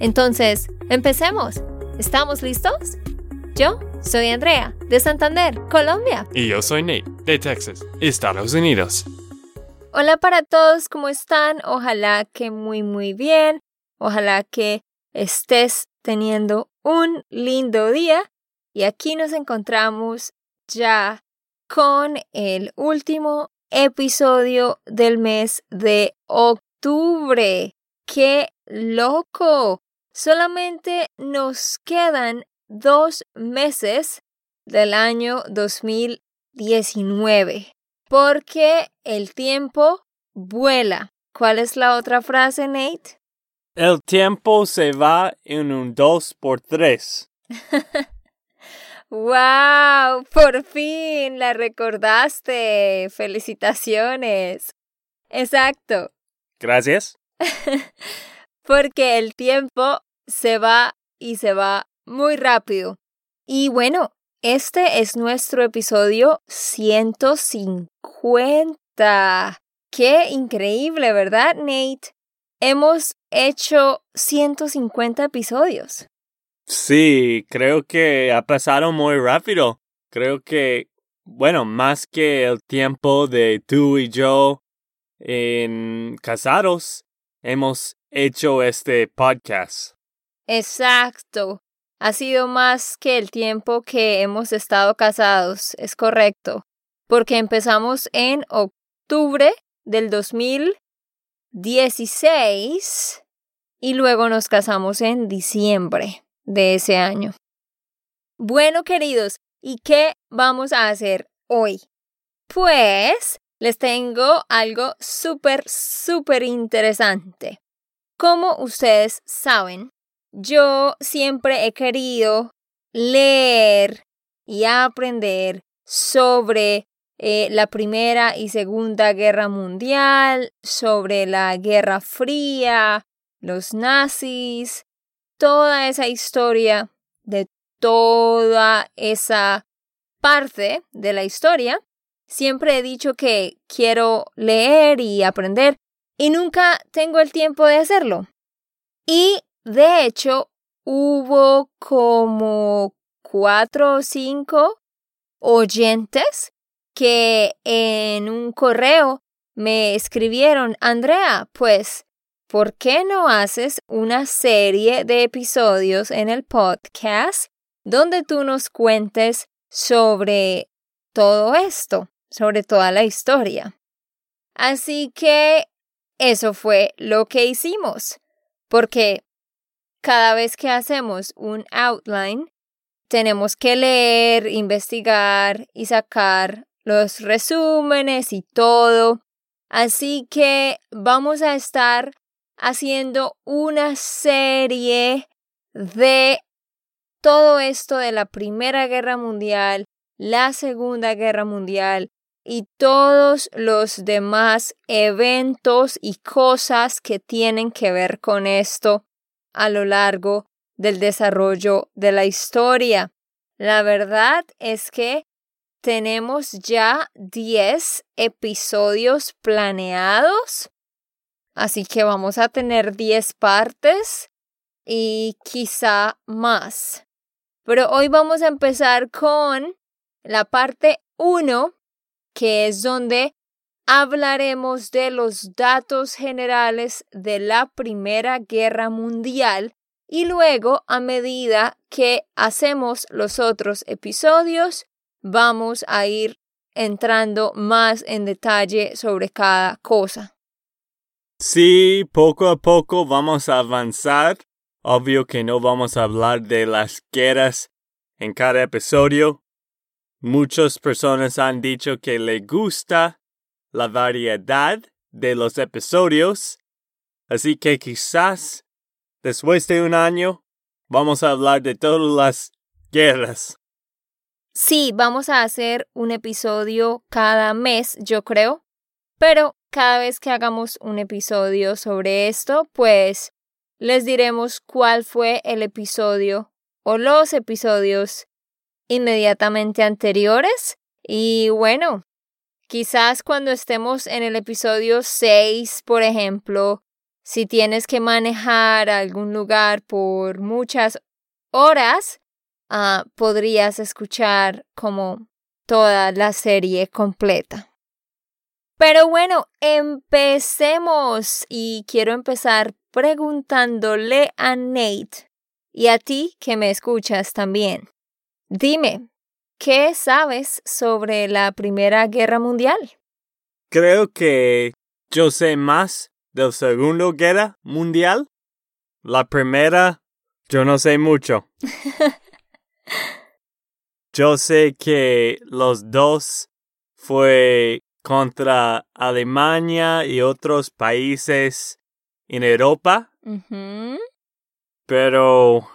Entonces, empecemos. ¿Estamos listos? Yo soy Andrea, de Santander, Colombia. Y yo soy Nate, de Texas, Estados Unidos. Hola para todos, ¿cómo están? Ojalá que muy muy bien. Ojalá que estés teniendo un lindo día. Y aquí nos encontramos ya con el último episodio del mes de octubre. ¡Qué loco! Solamente nos quedan dos meses del año 2019 porque el tiempo vuela. ¿Cuál es la otra frase, Nate? El tiempo se va en un dos por tres. ¡Wow! Por fin la recordaste. Felicitaciones. Exacto. Gracias. Porque el tiempo se va y se va muy rápido. Y bueno, este es nuestro episodio 150. Qué increíble, ¿verdad, Nate? Hemos hecho 150 episodios. Sí, creo que ha pasado muy rápido. Creo que, bueno, más que el tiempo de tú y yo en casados, hemos hecho este podcast. Exacto. Ha sido más que el tiempo que hemos estado casados, es correcto. Porque empezamos en octubre del 2016 y luego nos casamos en diciembre de ese año. Bueno, queridos, ¿y qué vamos a hacer hoy? Pues les tengo algo súper, súper interesante. Como ustedes saben, yo siempre he querido leer y aprender sobre eh, la Primera y Segunda Guerra Mundial, sobre la Guerra Fría, los nazis, toda esa historia, de toda esa parte de la historia, siempre he dicho que quiero leer y aprender y nunca tengo el tiempo de hacerlo. Y de hecho, hubo como cuatro o cinco oyentes que en un correo me escribieron, Andrea, pues ¿por qué no haces una serie de episodios en el podcast donde tú nos cuentes sobre todo esto, sobre toda la historia? Así que eso fue lo que hicimos, porque cada vez que hacemos un outline, tenemos que leer, investigar y sacar los resúmenes y todo. Así que vamos a estar haciendo una serie de todo esto de la Primera Guerra Mundial, la Segunda Guerra Mundial y todos los demás eventos y cosas que tienen que ver con esto a lo largo del desarrollo de la historia. La verdad es que tenemos ya 10 episodios planeados Así que vamos a tener 10 partes y quizá más. Pero hoy vamos a empezar con la parte 1, que es donde hablaremos de los datos generales de la Primera Guerra Mundial y luego a medida que hacemos los otros episodios vamos a ir entrando más en detalle sobre cada cosa. Sí, poco a poco vamos a avanzar. Obvio que no vamos a hablar de las guerras en cada episodio. Muchas personas han dicho que le gusta la variedad de los episodios, así que quizás después de un año, vamos a hablar de todas las guerras. Sí, vamos a hacer un episodio cada mes, yo creo, pero cada vez que hagamos un episodio sobre esto, pues les diremos cuál fue el episodio o los episodios inmediatamente anteriores. Y bueno, quizás cuando estemos en el episodio 6, por ejemplo, si tienes que manejar algún lugar por muchas horas, ah, podrías escuchar como toda la serie completa. Pero bueno, empecemos y quiero empezar preguntándole a Nate y a ti que me escuchas también. Dime, ¿qué sabes sobre la Primera Guerra Mundial? Creo que yo sé más de la Segunda Guerra Mundial. La primera, yo no sé mucho. yo sé que los dos fue contra Alemania y otros países en Europa. Pero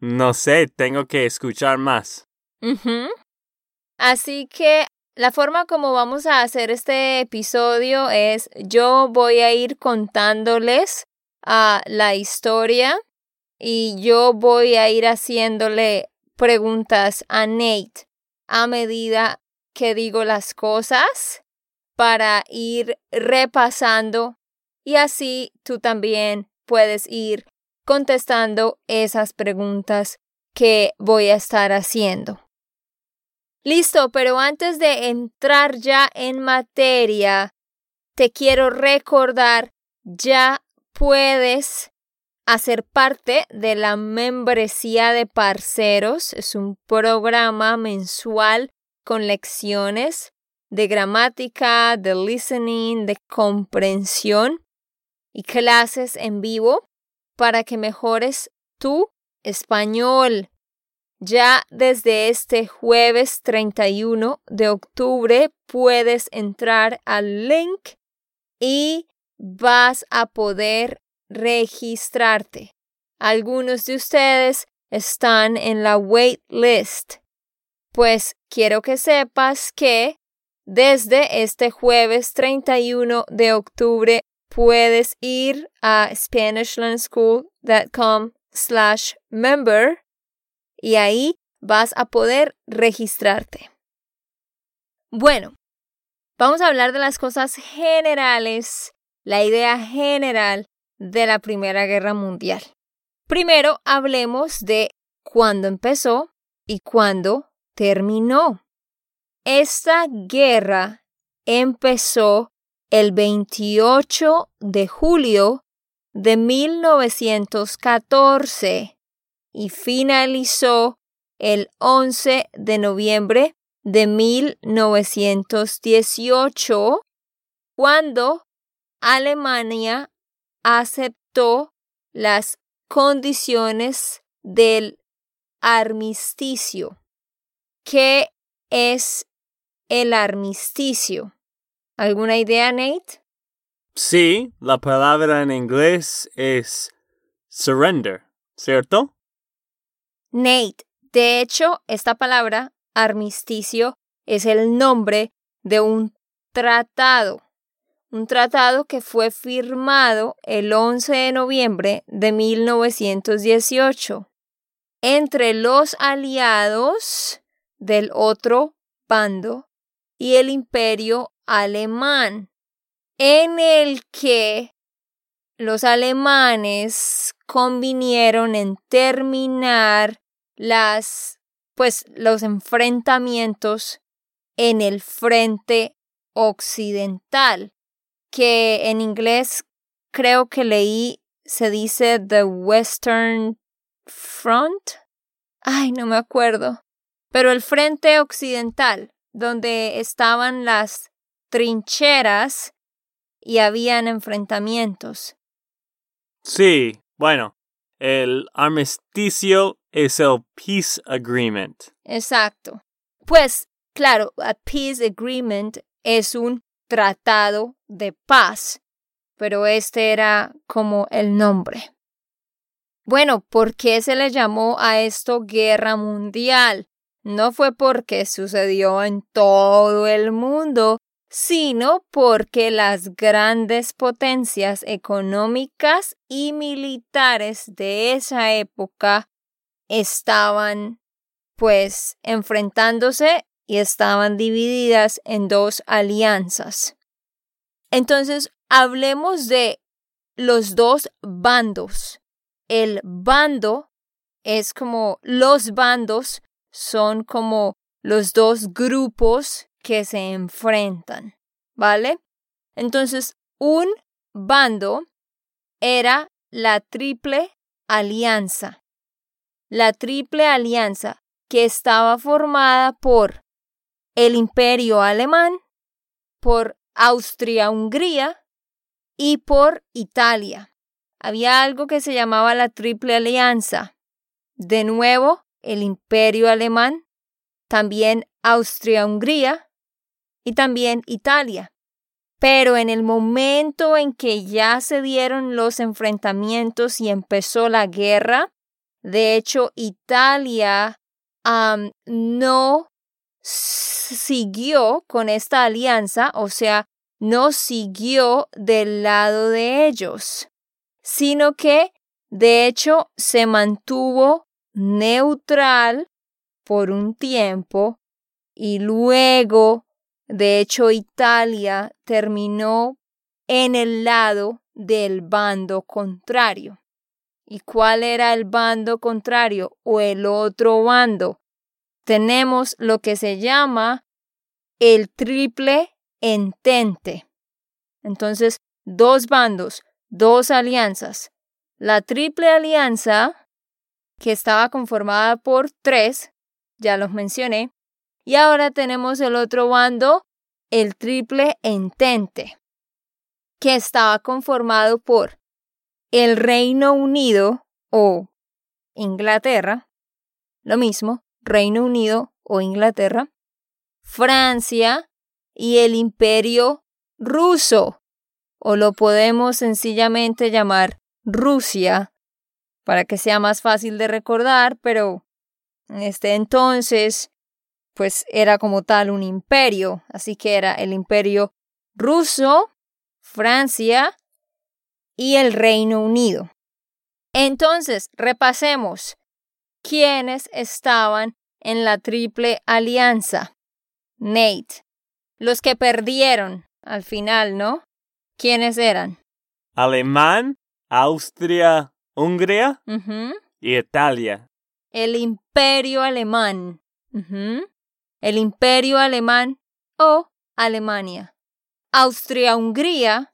no sé, tengo que escuchar más. Así que la forma como vamos a hacer este episodio es yo voy a ir contándoles a la historia y yo voy a ir haciéndole preguntas a Nate a medida que digo las cosas para ir repasando y así tú también puedes ir contestando esas preguntas que voy a estar haciendo. Listo, pero antes de entrar ya en materia, te quiero recordar, ya puedes hacer parte de la membresía de parceros. Es un programa mensual con lecciones de gramática, de listening, de comprensión y clases en vivo para que mejores tu español. Ya desde este jueves 31 de octubre puedes entrar al link y vas a poder registrarte. Algunos de ustedes están en la wait list. Pues quiero que sepas que desde este jueves 31 de octubre puedes ir a SpanishLandSchool.com slash member y ahí vas a poder registrarte. Bueno, vamos a hablar de las cosas generales, la idea general de la Primera Guerra Mundial. Primero hablemos de cuándo empezó y cuándo terminó. Esta guerra empezó el 28 de julio de 1914 y finalizó el 11 de noviembre de 1918 cuando Alemania aceptó las condiciones del armisticio. ¿Qué es el armisticio. ¿Alguna idea, Nate? Sí, la palabra en inglés es surrender, ¿cierto? Nate, de hecho, esta palabra, armisticio, es el nombre de un tratado. Un tratado que fue firmado el 11 de noviembre de 1918 entre los aliados del otro bando y el imperio alemán, en el que los alemanes convinieron en terminar las pues los enfrentamientos en el frente occidental, que en inglés creo que leí se dice the Western Front. Ay, no me acuerdo. Pero el frente occidental, donde estaban las trincheras y habían enfrentamientos. Sí, bueno, el armisticio es el peace agreement. Exacto. Pues, claro, a peace agreement es un tratado de paz, pero este era como el nombre. Bueno, ¿por qué se le llamó a esto guerra mundial? No fue porque sucedió en todo el mundo, sino porque las grandes potencias económicas y militares de esa época estaban pues enfrentándose y estaban divididas en dos alianzas. Entonces, hablemos de los dos bandos. El bando es como los bandos son como los dos grupos que se enfrentan, ¿vale? Entonces, un bando era la triple alianza. La triple alianza que estaba formada por el imperio alemán, por Austria-Hungría y por Italia. Había algo que se llamaba la Triple Alianza. De nuevo, el imperio alemán, también Austria-Hungría y también Italia. Pero en el momento en que ya se dieron los enfrentamientos y empezó la guerra, de hecho Italia no siguió con esta alianza, o sea, no siguió del lado de ellos, sino que de hecho se mantuvo neutral por un tiempo y luego, de hecho, Italia terminó en el lado del bando contrario. ¿Y cuál era el bando contrario o el otro bando? Tenemos lo que se llama el triple entente. Entonces, dos bandos, dos alianzas. La triple alianza, que estaba conformada por tres, ya los mencioné, y ahora tenemos el otro bando, el triple entente, que estaba conformado por el Reino Unido o Inglaterra, lo mismo, Reino Unido o Inglaterra, Francia y el Imperio ruso, o lo podemos sencillamente llamar Rusia, para que sea más fácil de recordar, pero en este entonces, pues era como tal un imperio, así que era el imperio ruso, Francia y el Reino Unido. Entonces, repasemos quiénes estaban en la Triple Alianza. Nate, los que perdieron al final, ¿no? ¿Quiénes eran? Alemán, Austria, Hungría y Italia. El imperio alemán. El imperio alemán o Alemania. Austria-Hungría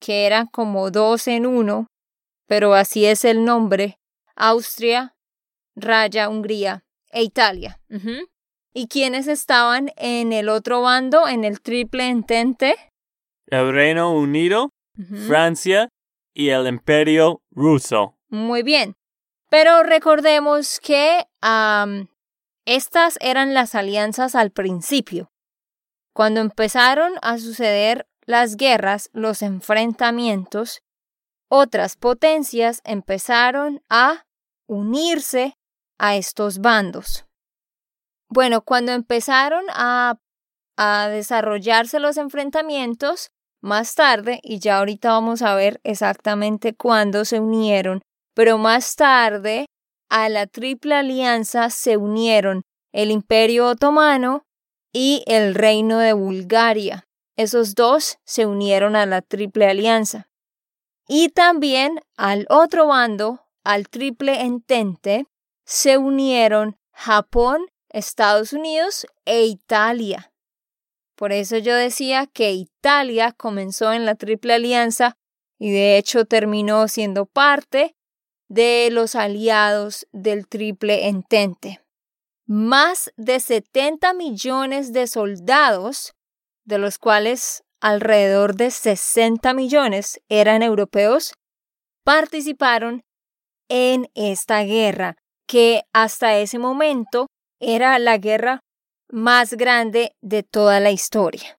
que eran como dos en uno, pero así es el nombre, Austria, Raya, Hungría e Italia. ¿Y quiénes estaban en el otro bando, en el triple entente? El Reino Unido, Francia y el Imperio Ruso. Muy bien. Pero recordemos que estas eran las alianzas al principio. Cuando empezaron a suceder las guerras, los enfrentamientos, otras potencias empezaron a unirse a estos bandos. Bueno, cuando empezaron a, desarrollarse los enfrentamientos, más tarde, y ya ahorita vamos a ver exactamente cuándo se unieron, pero más tarde a la Triple Alianza se unieron el Imperio Otomano y el Reino de Bulgaria. Esos dos se unieron a la Triple Alianza. Y también al otro bando, al Triple Entente, se unieron Japón, Estados Unidos e Italia. Por eso yo decía que Italia comenzó en la Triple Alianza y de hecho terminó siendo parte de los aliados del Triple Entente. Más de 70 millones de soldados de los cuales alrededor de 60 millones eran europeos, participaron en esta guerra, que hasta ese momento era la guerra más grande de toda la historia.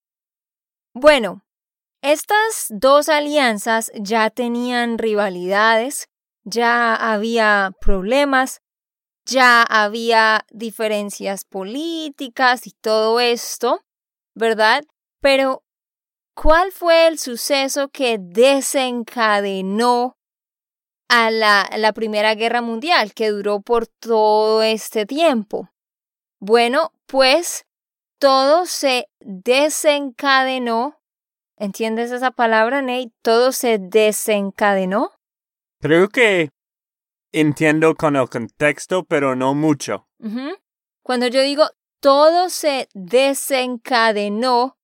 Bueno, estas dos alianzas ya tenían rivalidades ya había problemas, ya había diferencias políticas y todo esto, ¿verdad? Pero, ¿cuál fue el suceso que desencadenó a la, la, Primera Guerra Mundial, que duró por todo este tiempo? Bueno, pues todo se desencadenó. ¿Entiendes esa palabra, Nate? Todo se desencadenó. Creo que entiendo con el contexto, pero no mucho. Cuando yo digo todo se desencadenó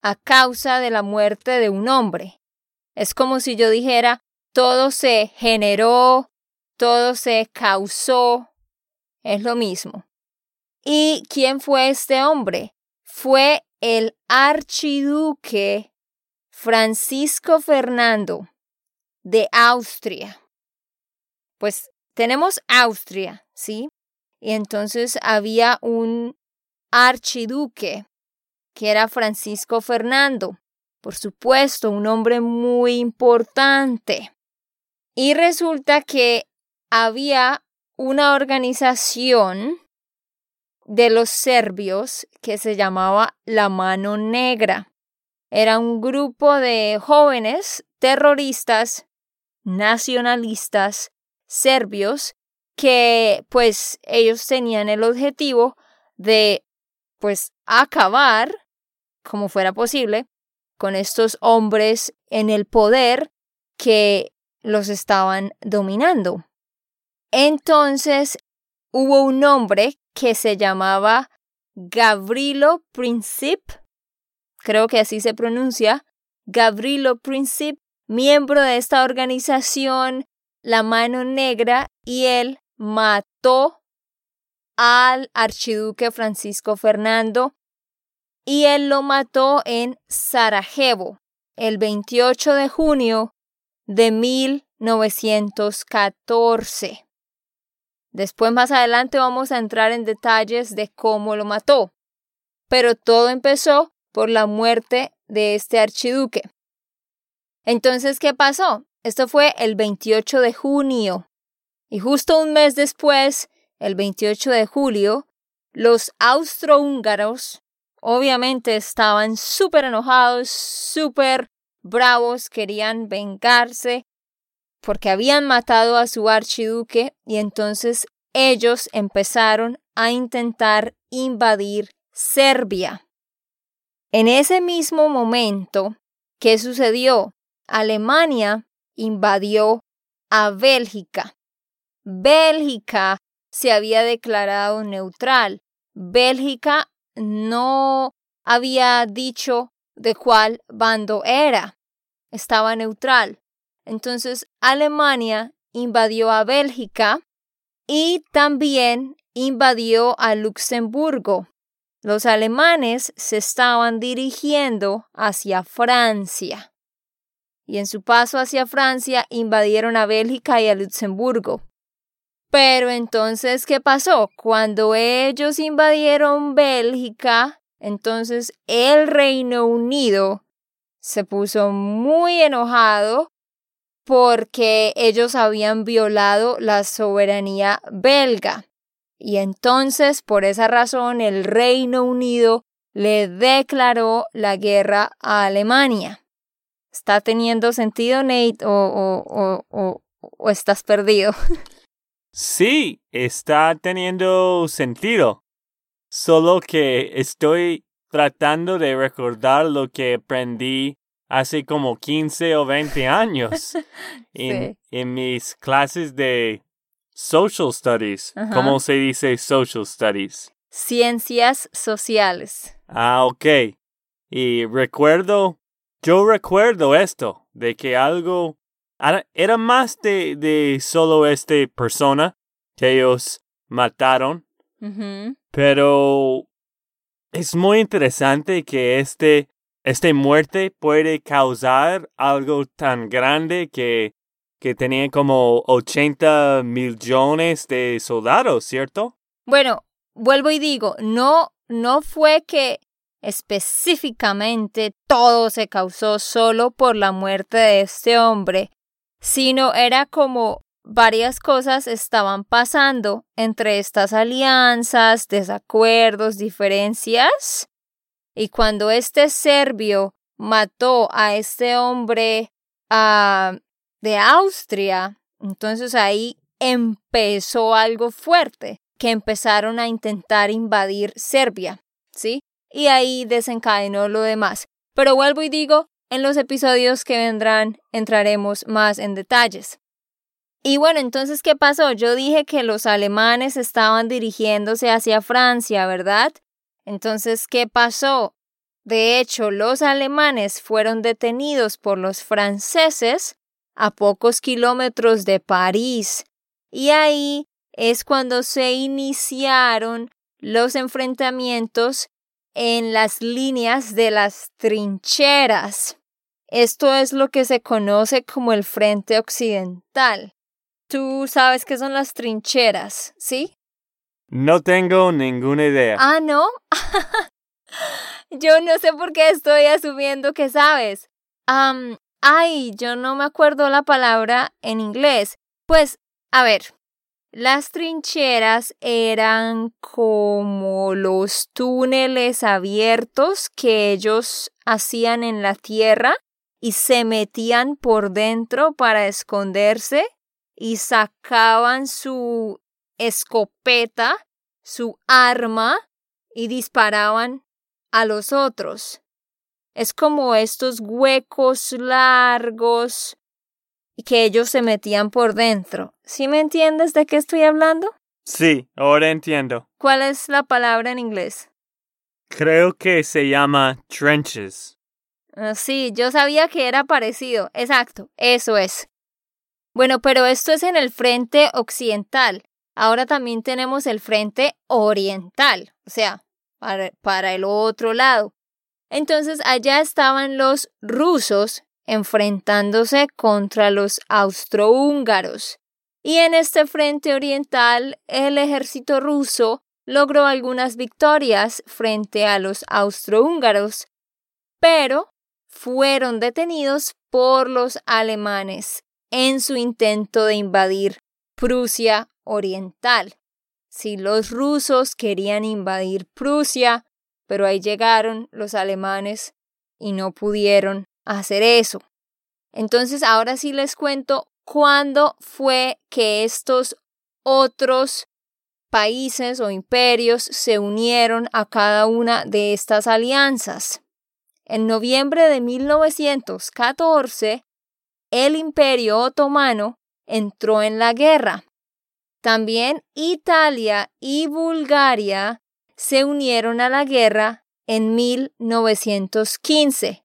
a causa de la muerte de un hombre, es como si yo dijera todo se generó, todo se causó, es lo mismo. ¿Y quién fue este hombre? Fue el archiduque Francisco Fernando de Austria. Pues tenemos Austria, ¿sí? Y entonces había un archiduque que era Francisco Fernando, por supuesto, un hombre muy importante. Y resulta que había una organización de los serbios que se llamaba La Mano Negra. Era un grupo de jóvenes terroristas, nacionalistas, serbios, que pues ellos tenían el objetivo de pues acabar, como fuera posible, con estos hombres en el poder que los estaban dominando. Entonces hubo un hombre que se llamaba Gavrilo Princip, creo que así se pronuncia, Gavrilo Princip, miembro de esta organización, la mano negra, y él mató al archiduque Francisco Fernando y él lo mató en Sarajevo el 28 de junio de 1914. Después más adelante vamos a entrar en detalles de cómo lo mató. Pero todo empezó por la muerte de este archiduque. Entonces, ¿qué pasó? Esto fue el 28 de junio. Y justo un mes después, el 28 de julio, los austrohúngaros obviamente estaban súper enojados, súper bravos, querían vengarse porque habían matado a su archiduque y entonces ellos empezaron a intentar invadir Serbia. En ese mismo momento, ¿qué sucedió? Alemania invadió a Bélgica. Bélgica se había declarado neutral. Bélgica no había dicho de cuál bando era. Estaba neutral. Entonces Alemania invadió a Bélgica y también invadió a Luxemburgo. Los alemanes se estaban dirigiendo hacia Francia y en su paso hacia Francia invadieron a Bélgica y a Luxemburgo. Pero entonces, ¿qué pasó? Cuando ellos invadieron Bélgica, entonces el Reino Unido se puso muy enojado porque ellos habían violado la soberanía belga. Y entonces, por esa razón, el Reino Unido le declaró la guerra a Alemania. ¿Está teniendo sentido, Nate, o, o, o estás perdido? Sí, está teniendo sentido. Solo que estoy tratando de recordar lo que aprendí hace como 15 o 20 años en, en, mis clases de social studies. ¿Cómo se dice social studies? Ciencias sociales. Ah, ok. Y recuerdo, yo recuerdo esto, de que algo era más de, de solo esta persona que ellos mataron. Pero es muy interesante que este esta muerte puede causar algo tan grande que, que tenía como 80 millones de soldados, ¿cierto? Bueno, vuelvo y digo, no, no fue que específicamente todo se causó solo por la muerte de este hombre, sino era como varias cosas estaban pasando entre estas alianzas, desacuerdos, diferencias. Y cuando este serbio mató a este hombre ah, de Austria, entonces ahí empezó algo fuerte, que empezaron a intentar invadir Serbia, ¿sí? Y ahí desencadenó lo demás. Pero vuelvo y digo, en los episodios que vendrán entraremos más en detalles. Y bueno, entonces, ¿qué pasó? Yo dije que los alemanes estaban dirigiéndose hacia Francia, ¿verdad? Entonces, ¿qué pasó? De hecho, los alemanes fueron detenidos por los franceses a pocos kilómetros de París. Y ahí es cuando se iniciaron los enfrentamientos en las líneas de las trincheras. Esto es lo que se conoce como el Frente Occidental. Tú sabes qué son las trincheras, ¿sí? No tengo ninguna idea. Ah, ¿no? yo no sé por qué estoy asumiendo que sabes. ay, yo no me acuerdo la palabra en inglés. Pues, a ver, las trincheras eran como los túneles abiertos que ellos hacían en la tierra y se metían por dentro para esconderse y sacaban su escopeta, su arma y disparaban a los otros. Es como estos huecos largos que ellos se metían por dentro. ¿Sí me entiendes de qué estoy hablando? Sí, ahora entiendo. ¿Cuál es la palabra en inglés? Creo que se llama trenches. Ah, sí, yo sabía que era parecido. Exacto, eso es. Bueno, pero esto es en el frente occidental. Ahora también tenemos el frente oriental, o sea, para, para el otro lado. Entonces allá estaban los rusos enfrentándose contra los austrohúngaros. Y en este frente oriental el ejército ruso logró algunas victorias frente a los austrohúngaros, pero fueron detenidos por los alemanes en su intento de invadir Prusia Oriental. Si los rusos querían invadir Prusia, pero ahí llegaron los alemanes y no pudieron hacer eso. Entonces, ahora sí les cuento cuándo fue que estos otros países o imperios se unieron a cada una de estas alianzas. En noviembre de 1914, el imperio otomano entró en la guerra. También Italia y Bulgaria se unieron a la guerra en 1915.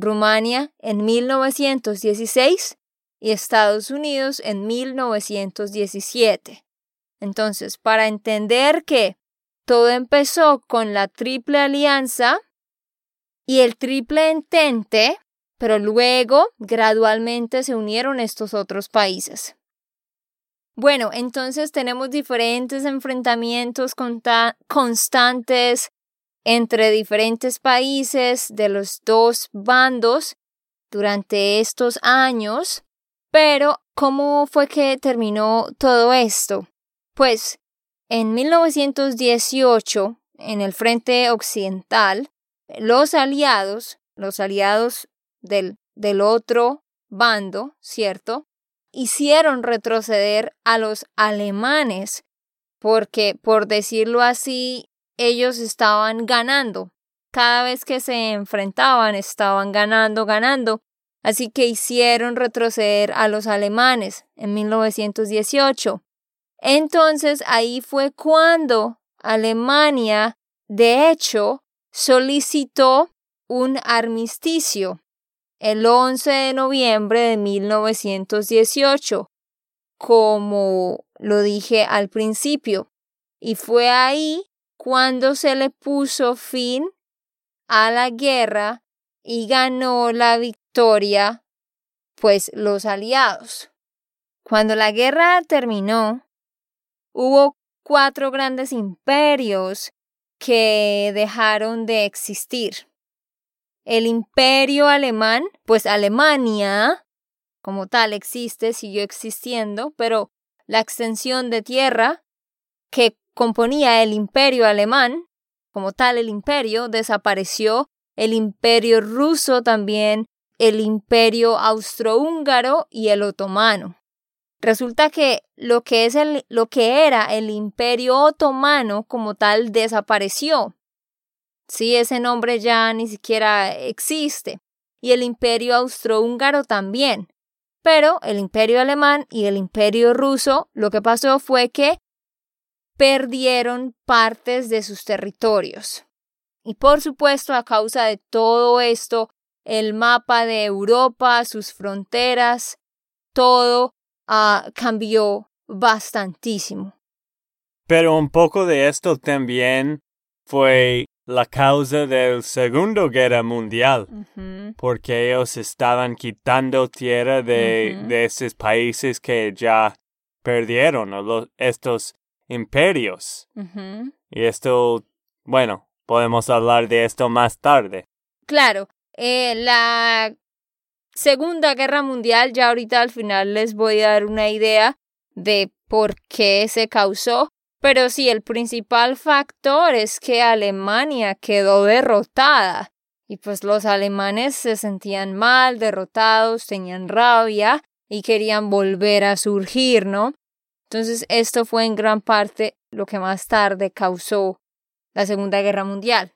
Rumania en 1916 y Estados Unidos en 1917. Entonces, para entender que todo empezó con la Triple Alianza y el Triple Entente, pero luego gradualmente se unieron estos otros países. Bueno, entonces tenemos diferentes enfrentamientos constantes entre diferentes países de los dos bandos durante estos años. Pero, ¿cómo fue que terminó todo esto? Pues, en 1918, en el frente occidental, los aliados, los aliados del, del otro bando, ¿cierto? Hicieron retroceder a los alemanes porque, por decirlo así, ellos estaban ganando. Cada vez que se enfrentaban estaban ganando, ganando. Así que hicieron retroceder a los alemanes en 1918. Entonces ahí fue cuando Alemania, de hecho, solicitó un armisticio el 11 de noviembre de 1918, como lo dije al principio. Y fue ahí cuando se le puso fin a la guerra y ganó la victoria, pues los aliados. Cuando la guerra terminó, hubo cuatro grandes imperios que dejaron de existir. El imperio alemán, pues Alemania, como tal existe, siguió existiendo, pero la extensión de tierra que componía el imperio alemán, como tal el imperio, desapareció, el imperio ruso también, el imperio austrohúngaro y el otomano. Resulta que lo que, es el, lo que era el imperio otomano como tal desapareció. Sí, ese nombre ya ni siquiera existe. Y el imperio austrohúngaro también. Pero el imperio alemán y el imperio ruso lo que pasó fue que perdieron partes de sus territorios. Y por supuesto, a causa de todo esto, el mapa de Europa, sus fronteras, todo uh, cambió bastantísimo. Pero un poco de esto también fue la causa de la Segunda Guerra Mundial, porque ellos estaban quitando tierra de, de esos países que ya perdieron, los, estos imperios. Y esto, bueno, podemos hablar de esto más tarde. Claro, eh, la Segunda Guerra Mundial, ya ahorita al final les voy a dar una idea de por qué se causó, pero sí, el principal factor es que Alemania quedó derrotada y pues los alemanes se sentían mal, derrotados, tenían rabia y querían volver a surgir, ¿no? Entonces esto fue en gran parte lo que más tarde causó la Segunda Guerra Mundial.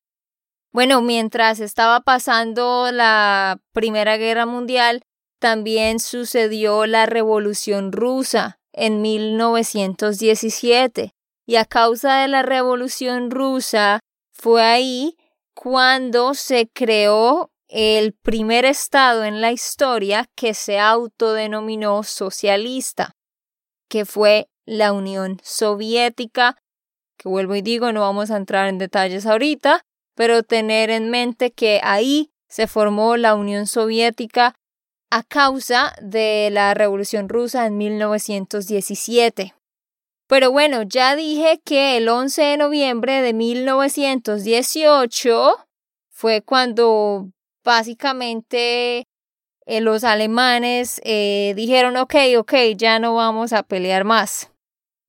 Bueno, mientras estaba pasando la Primera Guerra Mundial, también sucedió la Revolución Rusa en 1917. Y a causa de la Revolución Rusa fue ahí cuando se creó el primer estado en la historia que se autodenominó socialista, que fue la Unión Soviética, que vuelvo y digo, no vamos a entrar en detalles ahorita, pero tener en mente que ahí se formó la Unión Soviética a causa de la Revolución Rusa en 1917. Pero bueno, ya dije que el 11 de noviembre de 1918 fue cuando básicamente eh, los alemanes eh, dijeron, ok, ok, ya no vamos a pelear más.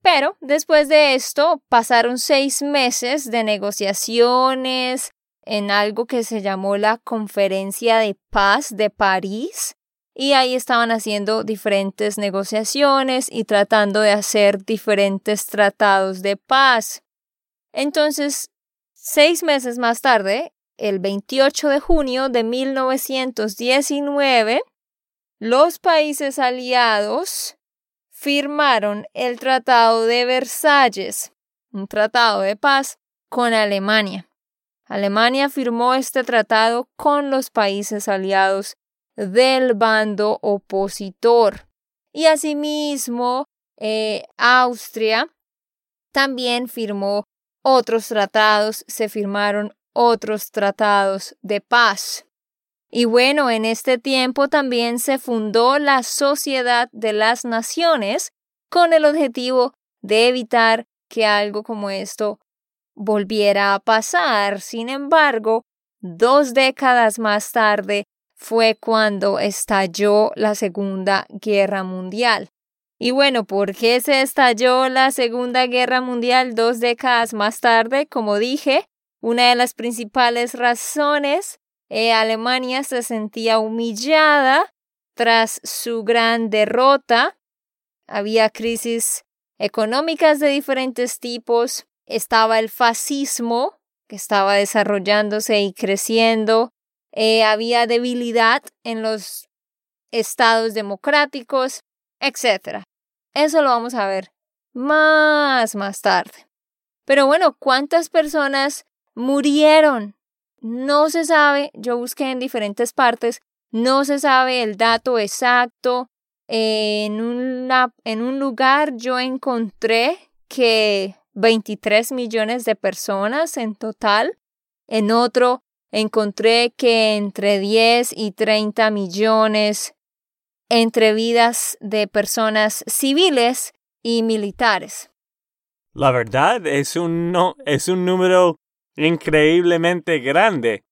Pero después de esto pasaron seis meses de negociaciones en algo que se llamó la Conferencia de Paz de París y ahí estaban haciendo diferentes negociaciones y tratando de hacer diferentes tratados de paz. Entonces, seis meses más tarde, el 28 de junio de 1919, los países aliados firmaron el Tratado de Versalles, un tratado de paz con Alemania. Alemania firmó este tratado con los países aliados del bando opositor. Y asimismo, eh, Austria también firmó otros tratados, se firmaron otros tratados de paz. Y bueno, en este tiempo también se fundó la Sociedad de las Naciones con el objetivo de evitar que algo como esto volviera a pasar. Sin embargo, dos décadas más tarde fue cuando estalló la Segunda Guerra Mundial. Y bueno, ¿por qué se estalló la Segunda Guerra Mundial dos décadas más tarde? Como dije, una de las principales razones eh, Alemania se sentía humillada tras su gran derrota. Había crisis económicas de diferentes tipos. Estaba el fascismo, que estaba desarrollándose y creciendo. Eh, había debilidad en los estados democráticos, etc. Eso lo vamos a ver más más tarde. Pero bueno, ¿cuántas personas murieron no se sabe, yo busqué en diferentes partes, no se sabe el dato exacto. En, una, en un lugar yo encontré que 23 millones de personas en total. En otro encontré que entre 10 y 30 millones entre vidas de personas civiles y militares. La verdad es un, no, es un número increíblemente grande.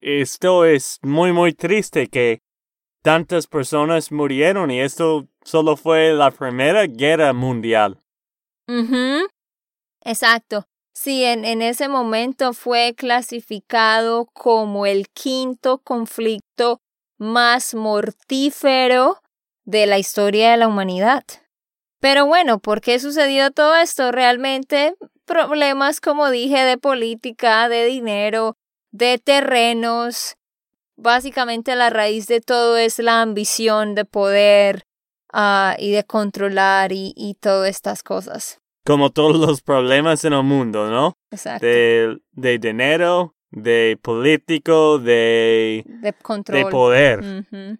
Esto es muy muy triste que tantas personas murieron y esto solo fue la primera guerra mundial. Exacto. Sí, en, en ese momento fue clasificado como el quinto conflicto más mortífero de la historia de la humanidad. Pero bueno, ¿por qué sucedió todo esto? Realmente problemas, como dije, de política, de dinero, de terrenos. Básicamente la raíz de todo es la ambición de poder ah, y de controlar y, y todas estas cosas. Como todos los problemas en el mundo, ¿no? Exacto. De, de dinero, de político, de, de control. de poder. Ujú.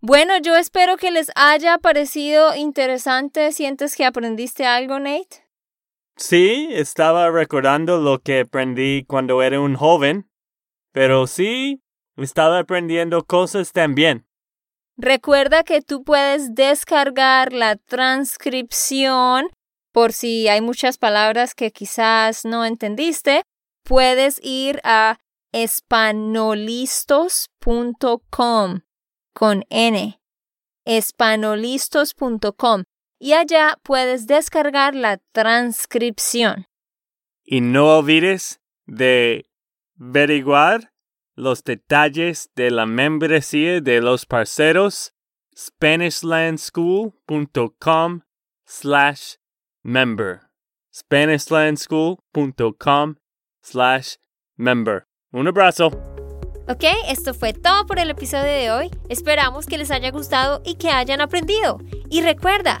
Bueno, yo espero que les haya parecido interesante. ¿Sientes que aprendiste algo, Nate? Sí, estaba recordando lo que aprendí cuando era un joven, pero sí, estaba aprendiendo cosas también. Recuerda que tú puedes descargar la transcripción por si hay muchas palabras que quizás no entendiste. Puedes ir a espanolistos.com con N, espanolistos.com y allá puedes descargar la transcripción. Y no olvides de averiguar los detalles de la membresía de los parceros SpanishLandSchool.com slash member SpanishLandSchool.com slash member Un abrazo. Ok, esto fue todo por el episodio de hoy. Esperamos que les haya gustado y que hayan aprendido. Y recuerda,